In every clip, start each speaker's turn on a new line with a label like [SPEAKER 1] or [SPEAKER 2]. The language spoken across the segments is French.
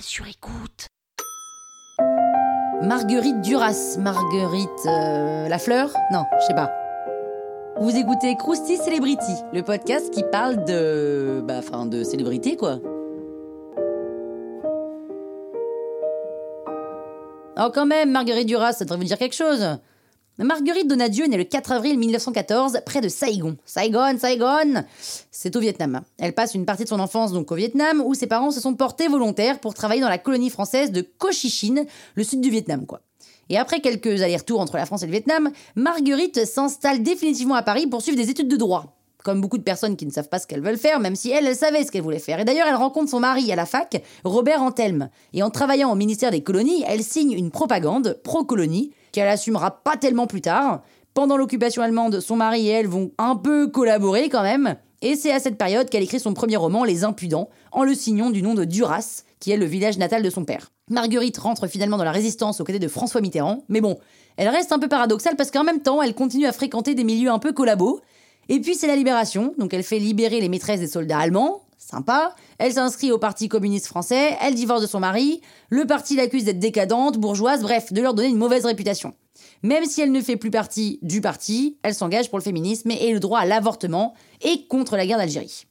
[SPEAKER 1] sur écoute.
[SPEAKER 2] Marguerite Duras, Marguerite euh, La Fleur? Non, je sais pas. Vous écoutez Krusty Celebrity, le podcast qui parle de. Bah, enfin, de célébrité, quoi. Oh, quand même, Marguerite Duras, ça devrait vous dire quelque chose. Marguerite Donadieu est née le 4 avril 1914 près de Saigon. Saigon, Saigon C'est au Vietnam. Elle passe une partie de son enfance donc au Vietnam où ses parents se sont portés volontaires pour travailler dans la colonie française de Cochinchine, le sud du Vietnam quoi. Et après quelques allers-retours entre la France et le Vietnam, Marguerite s'installe définitivement à Paris pour suivre des études de droit. Comme beaucoup de personnes qui ne savent pas ce qu'elles veulent faire, même si elle, elle savait ce qu'elle voulait faire. Et d'ailleurs, elle rencontre son mari à la fac, Robert Antelme. Et en travaillant au ministère des colonies, elle signe une propagande pro-colonie qu'elle assumera pas tellement plus tard. Pendant l'occupation allemande, son mari et elle vont un peu collaborer quand même. Et c'est à cette période qu'elle écrit son premier roman, Les Impudents, en le signant du nom de Duras, qui est le village natal de son père. Marguerite rentre finalement dans la résistance aux côtés de François Mitterrand, mais bon, elle reste un peu paradoxale parce qu'en même temps, elle continue à fréquenter des milieux un peu collabos. Et puis c'est la libération, donc elle fait libérer les maîtresses des soldats allemands, sympa. Elle s'inscrit au Parti communiste français, elle divorce de son mari, le parti l'accuse d'être décadente, bourgeoise, bref, de leur donner une mauvaise réputation. Même si elle ne fait plus partie du parti, elle s'engage pour le féminisme et le droit à l'avortement et contre la guerre d'Algérie.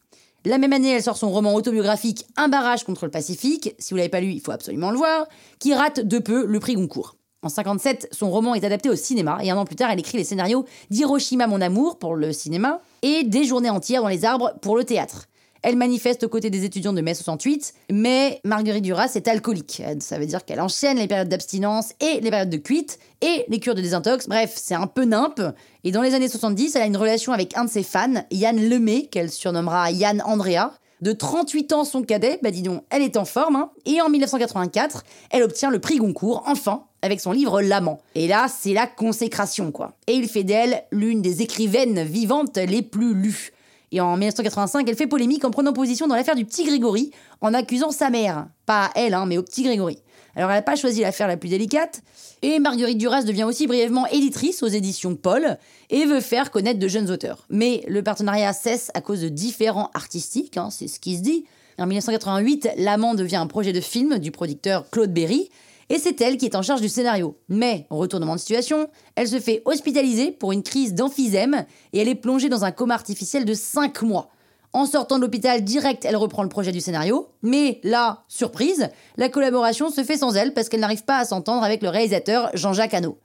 [SPEAKER 2] La même année, elle sort son roman autobiographique Un barrage contre le Pacifique, si vous l'avez pas lu, il faut absolument le voir, qui rate de peu le prix Goncourt. En 57, son roman est adapté au cinéma et un an plus tard, elle écrit les scénarios d'Hiroshima mon amour pour le cinéma et Des journées entières dans les arbres pour le théâtre. Elle manifeste aux côtés des étudiants de mai 68, mais Marguerite Duras est alcoolique. Ça veut dire qu'elle enchaîne les périodes d'abstinence et les périodes de cuite et les cures de désintox. Bref, c'est un peu nimpe. Et dans les années 70, elle a une relation avec un de ses fans, Yann Lemay, qu'elle surnommera Yann Andrea. De 38 ans, son cadet, bah dis donc, elle est en forme. Hein. Et en 1984, elle obtient le prix Goncourt, enfin, avec son livre L'amant. Et là, c'est la consécration, quoi. Et il fait d'elle l'une des écrivaines vivantes les plus lues. Et en 1985, elle fait polémique en prenant position dans l'affaire du petit Grégory, en accusant sa mère. Pas à elle, hein, mais au petit Grégory. Alors elle n'a pas choisi l'affaire la plus délicate, et Marguerite Duras devient aussi brièvement éditrice aux éditions Paul, et veut faire connaître de jeunes auteurs. Mais le partenariat cesse à cause de différents artistiques, hein, c'est ce qui se dit. En 1988, L'Amant devient un projet de film du producteur Claude Berry, et c'est elle qui est en charge du scénario. Mais, retournement de situation, elle se fait hospitaliser pour une crise d'emphysème et elle est plongée dans un coma artificiel de 5 mois. En sortant de l'hôpital direct, elle reprend le projet du scénario, mais là, surprise, la collaboration se fait sans elle parce qu'elle n'arrive pas à s'entendre avec le réalisateur Jean-Jacques Hano.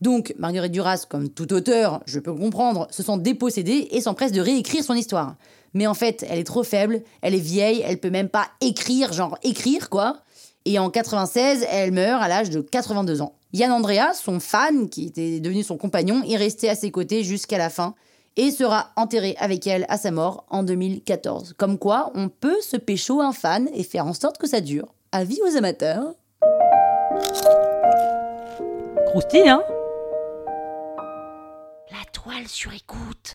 [SPEAKER 2] Donc, Marguerite Duras, comme tout auteur, je peux comprendre, se sent dépossédée et s'empresse de réécrire son histoire. Mais en fait, elle est trop faible, elle est vieille, elle peut même pas écrire, genre écrire quoi. Et en 96, elle meurt à l'âge de 82 ans. Yann Andrea, son fan, qui était devenu son compagnon, est resté à ses côtés jusqu'à la fin et sera enterré avec elle à sa mort en 2014. Comme quoi, on peut se pécho un fan et faire en sorte que ça dure. Avis aux amateurs.
[SPEAKER 3] Croustille, hein?
[SPEAKER 1] La toile sur écoute.